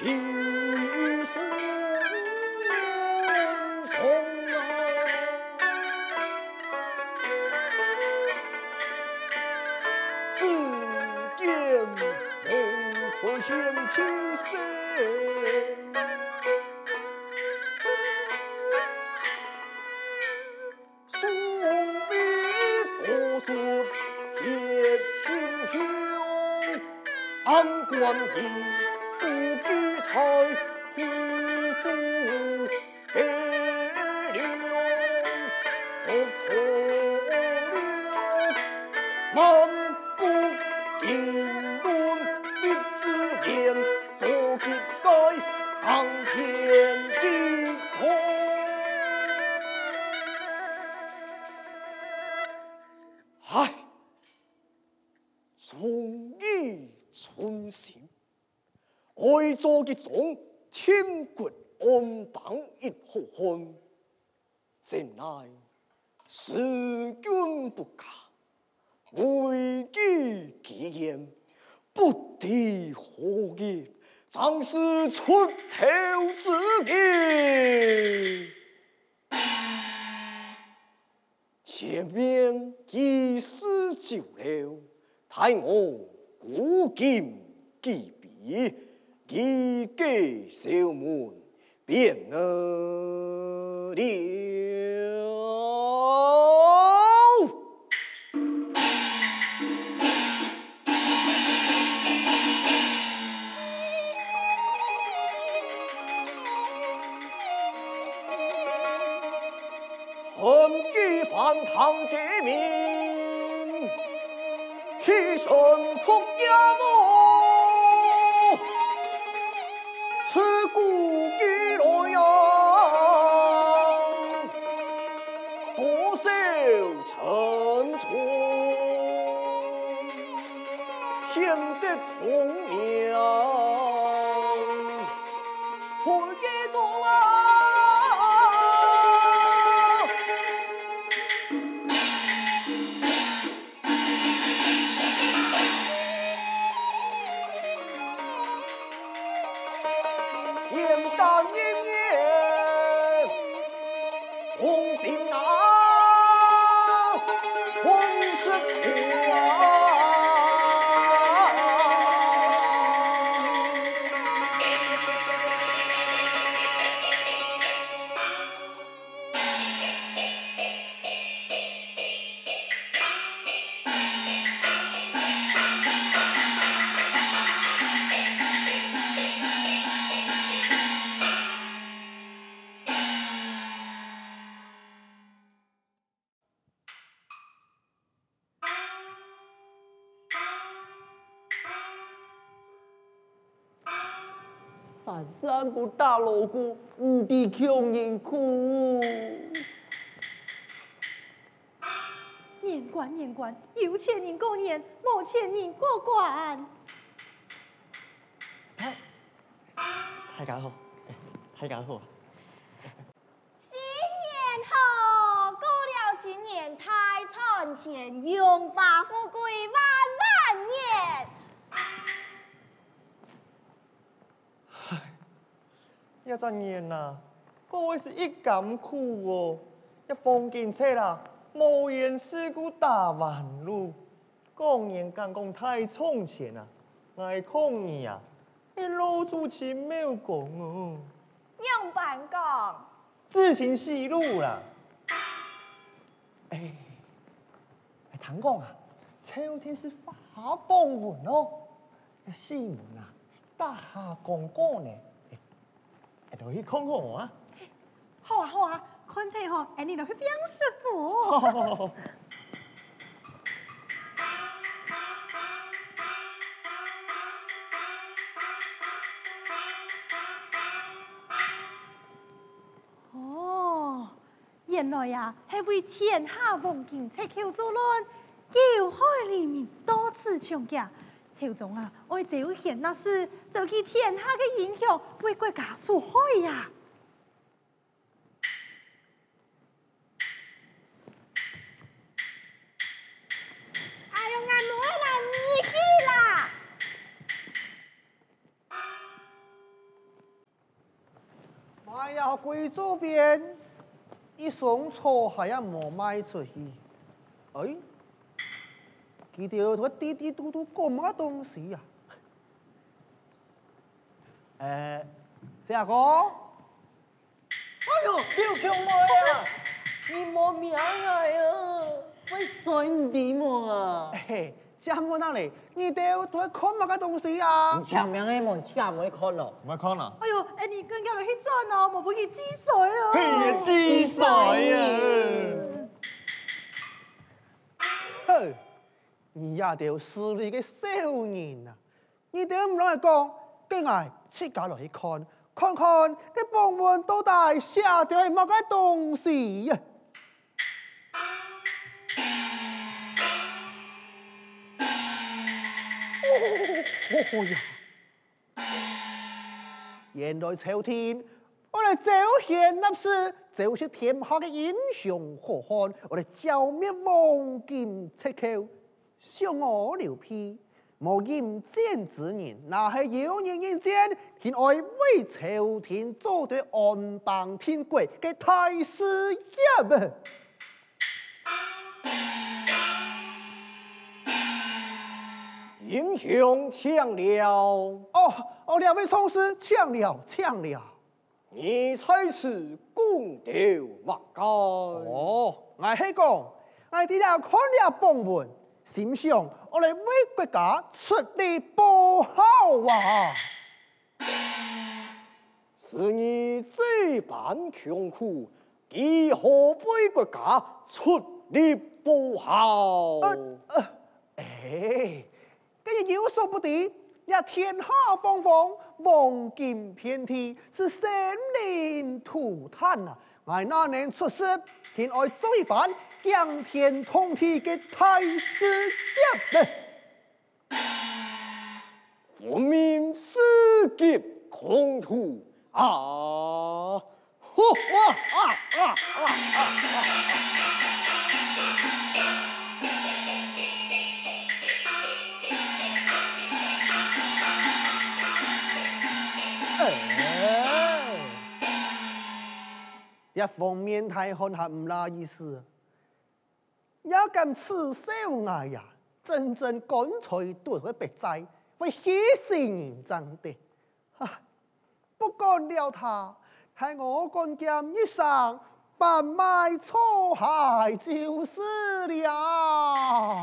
King 爱做一种天国安邦一好汉，怎奈时运不佳，危机急延，不敌火业，将是出头之日。前面一时久留，待我古今记笔。一个小门变了横三山不打锣鼓，五弟穷人苦。年关年关，有钱人过年，没钱人过关。太，太刚好，太刚好。新年好，过了新年太赚钱，荣华富贵万一只年呐，各位是一感苦哦，一风景车啦，无言事故大弯路，讲言讲讲太从前啊，爱空你啊，你老祖亲没有讲哦，样板讲，自行细路啦，哎，唐公啊，秋天是发邦文哦，西门啊是大公公呢。都去看看啊！好啊好啊，看睇吼，哎，你都去变师傅。哦，原来呀，系为天下风景才求助论，九海里面多次相见，朝中啊，爱朝贤那是就去天下的英雄为国家所害呀。哎呦，俺妹啦，你去啦！哎呀，贵州边一双错还要莫卖出去，哎。记得佢滴滴嘟嘟讲乜东西呀？诶，四阿哥，哎呦，表兄妹啊，你莫名啊呀？会算你么啊？嘿，请我那里，你哋都看嘛个东西啊？你前面的门架唔会看咯？唔会看啊？哎呦，哎，你跟家落去转哦，莫不去积水啊！嘿呀，积水啊！哼。你也得势利嘅少年啊！你点唔来讲，跟我自家落去看，看看啲榜文到底写咗系乜嘅东西呀？哦呀！原来朝天，我哋招贤纳士，就是天下嘅英雄好汉，我哋剿灭黄巾赤寇。想我刘辟，无阴间之人，那系有人人间，偏爱为朝廷做对安邦天国嘅大事业。英雄抢了！哦哦，两位宗师抢了抢了，你才是功德万盖。哦，我系讲，我哋了看了榜文。心想我哋为国家出力不好啊！是你这般穷苦，如何为国家出力不好？呃呃、哎，这有所不敌，呀天下方方望尽遍地，是生灵涂炭啊！我那年出师，偏爱做一番。仰天通地嘅太师爷，我命世劫空土啊！嚯哇啊啊啊啊！哎，一方面太看下唔拉意思。也敢刺手爱呀，真正干脆对我别寨，为息事人争的。啊，不干了他，害我干将一生，半卖错害就是了。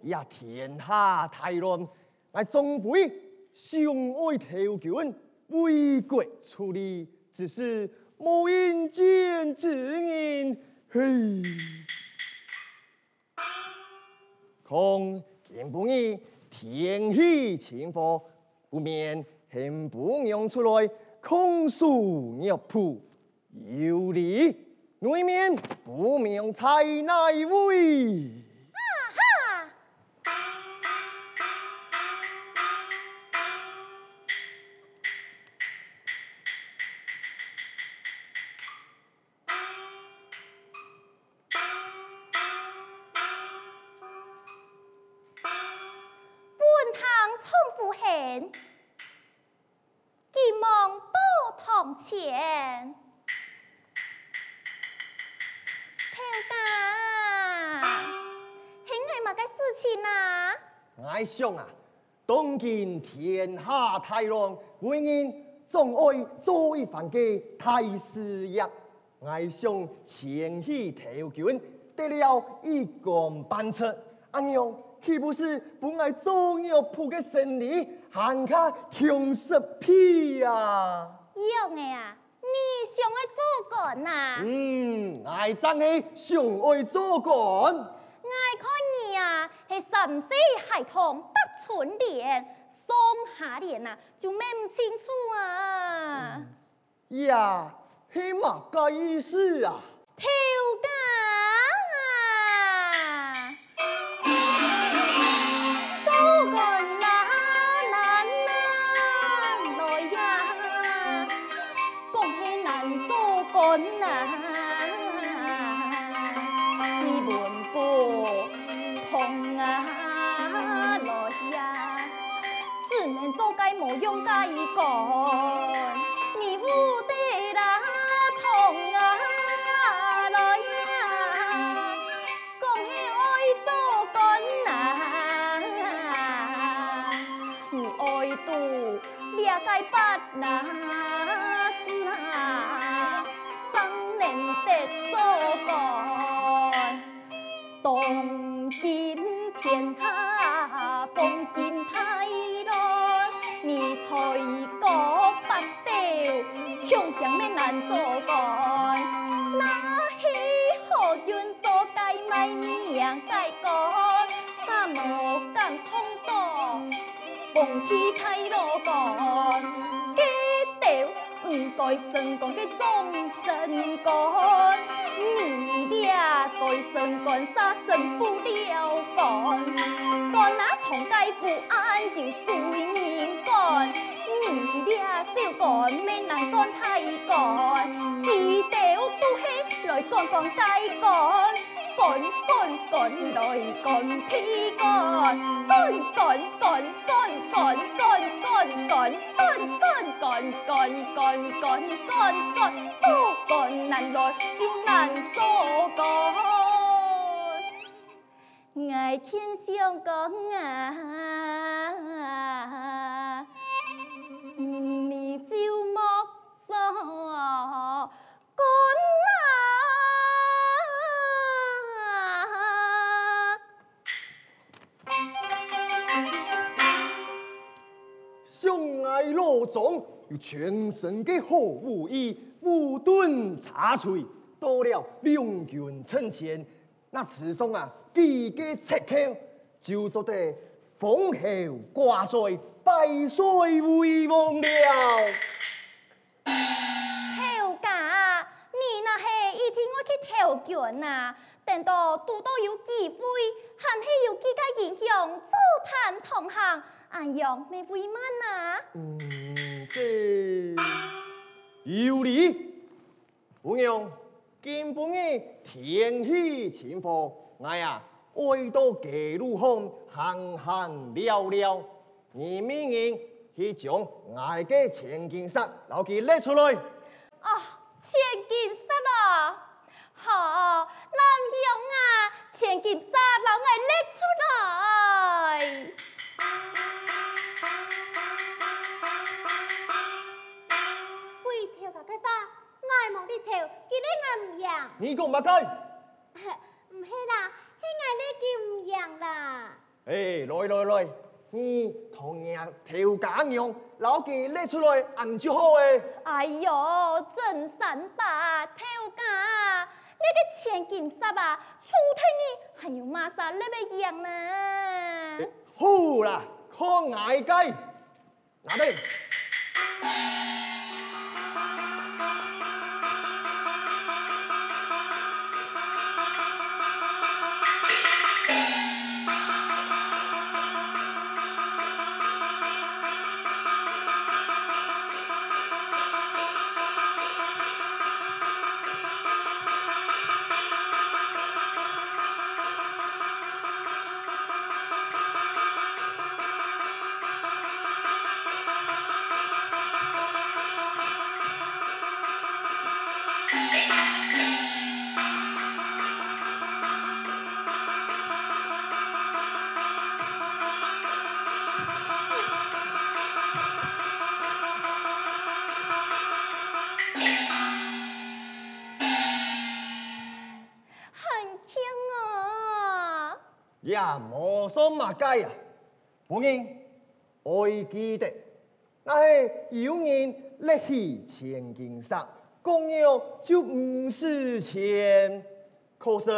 恐呀天下太乱，来总会相爱投军，为国出力，只是无阴间之人。嘿，恐见不义，天喜情祸，不免恨不用出来，控诉玉仆有理，内面不明才乃前，寄望报堂前，事情啊？爱兄啊，当今天下太乱，为人总爱做一番个太师爷。爱兄前去调军，得了一官半职，安样？岂不是本来做药铺嘅生意，还卡穷死屁呀？用的啊，你想爱做官呐？嗯，爱真系想爱做官。爱看你啊，系三岁孩童不存脸，上下脸啊，就咩唔清楚啊？呀、嗯。系乜个意思啊？不用跟ง你จก่อนมีผู้ที่哪，你爱ท่องห 去太多讲，记得唔 đồ con, kế tiểu 个啥神不了干，干那唐街不安就随人干，你 rong sơn con. Người thì 滚滚滚来滚屁干，干干干干干干干干。干干干干干干，做官难来就难做滚。爱听相讲啊，你就莫做。罗总有全身的好武艺，武盾茶炊，到了两军阵前，那此松啊，几个切口就做得封侯挂帅，百岁为王了。投家，你那系一天我去投军呐，等到拄到有机会，还是有几个英雄做伴同行。俺妹夫不妈呐。嗯，这有理。不用，根本的天气情况，哎呀，爱到各路风，行行了了。你明人去将外的千金石捞起拿出来。啊、千金石啊！好，难用啊，千金石捞来拿出来。你讲乜鸡？唔系啦，系我呢叫唔赢啦。诶，来来来，你同样条假样，老记拎出来按就好诶。哎哟，真三八条假，你个千金杀啊，出体你还有马啥那么样呢？好啦，看眼鸡，拿定。无说嘛该呀。本人会记得，那是有人勒起千金山，共有就五十钱，可是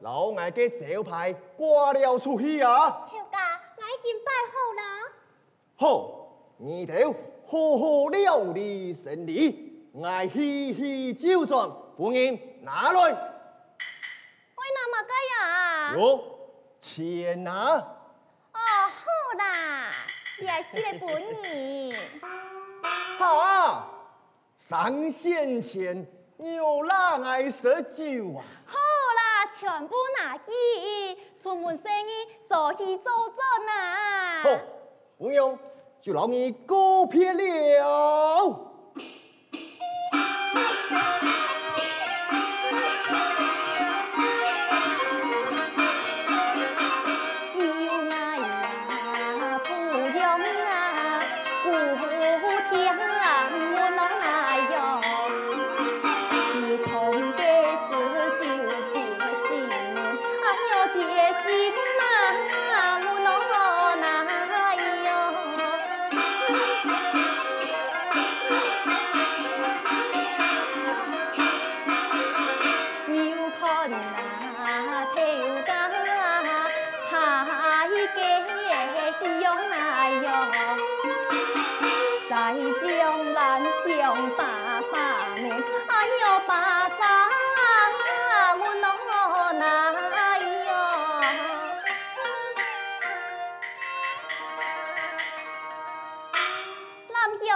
老外的招牌挂了出去啊！后家，我已经摆好了。好，你哋好好料理生理，我细细照算，本人拿来。我拿嘛该呀？有钱啊！哦，好啦，你还是个本意。好啊，上线前牛郎爱喝酒啊？好啦，全部拿去，出门生意做起做做呐。好，不用，就让你告别了。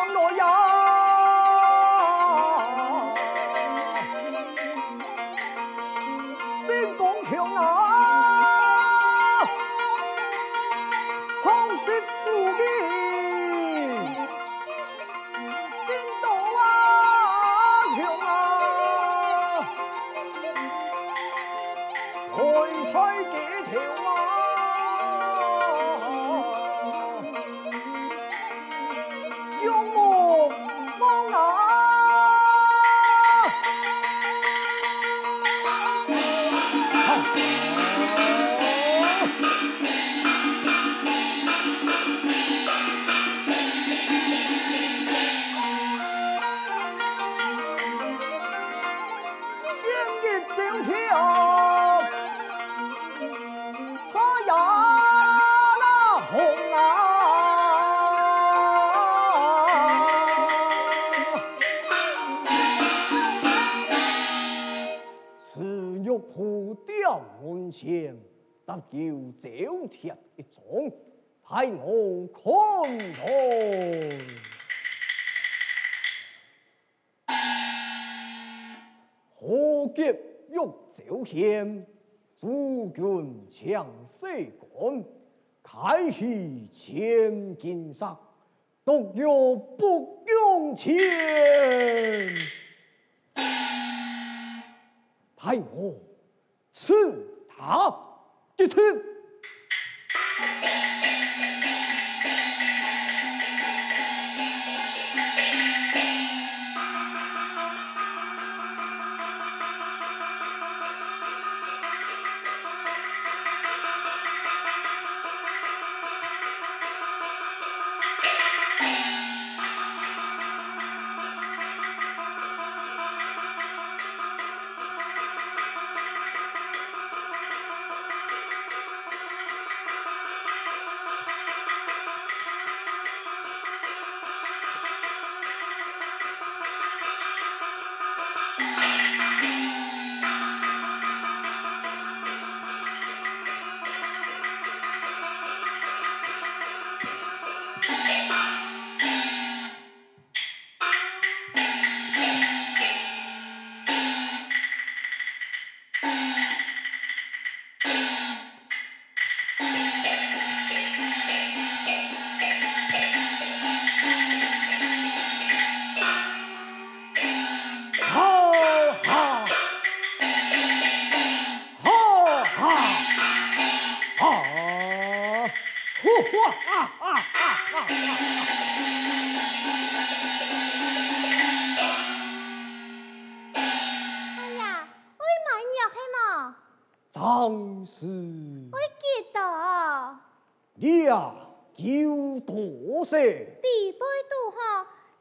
望我也。要招贴一种，派我看看。何劫欲招献，诸君强势干，开启千金杀，独有不用钱，派我刺他。一次。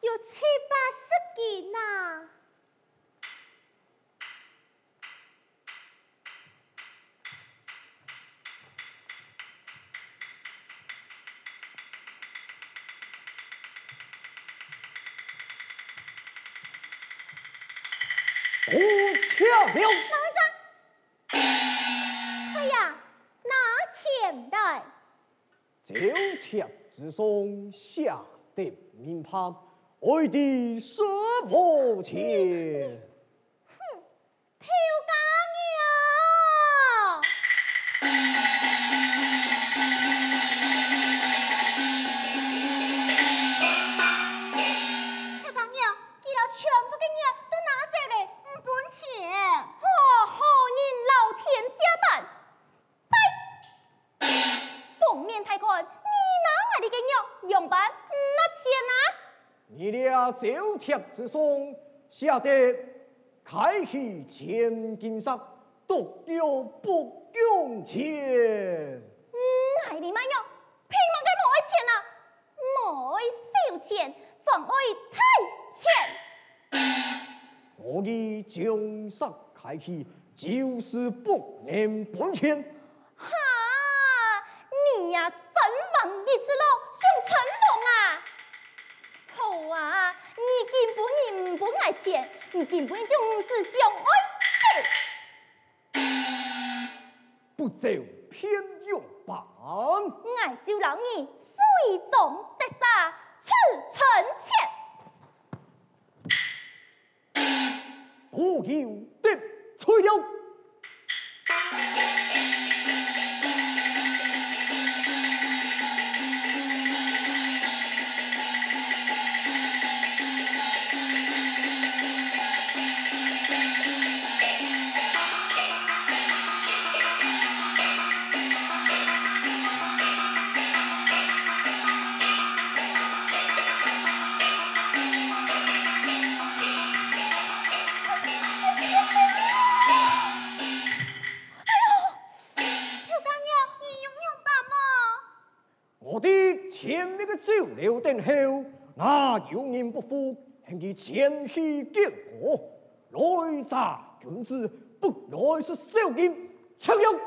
有七八十斤呐。不巧了，哎呀，拿钱来！九条之松下的名牌，为的什么钱？九条之上下的开启千金杀，独有不用钱。嗯，系你妈哟，偏冇嘅冇爱钱啊，冇爱少钱，仲爱太钱。我的将杀开起，就是不能本钱。根本你唔本爱钱，你根本就唔是上爱钱。不走偏右板，爱就让你水中得沙，此臣妾。不由得吹了。么？我的前面的酒楼等候，那有人不服，向其前去见我。来者君子，不来是小人，吃了。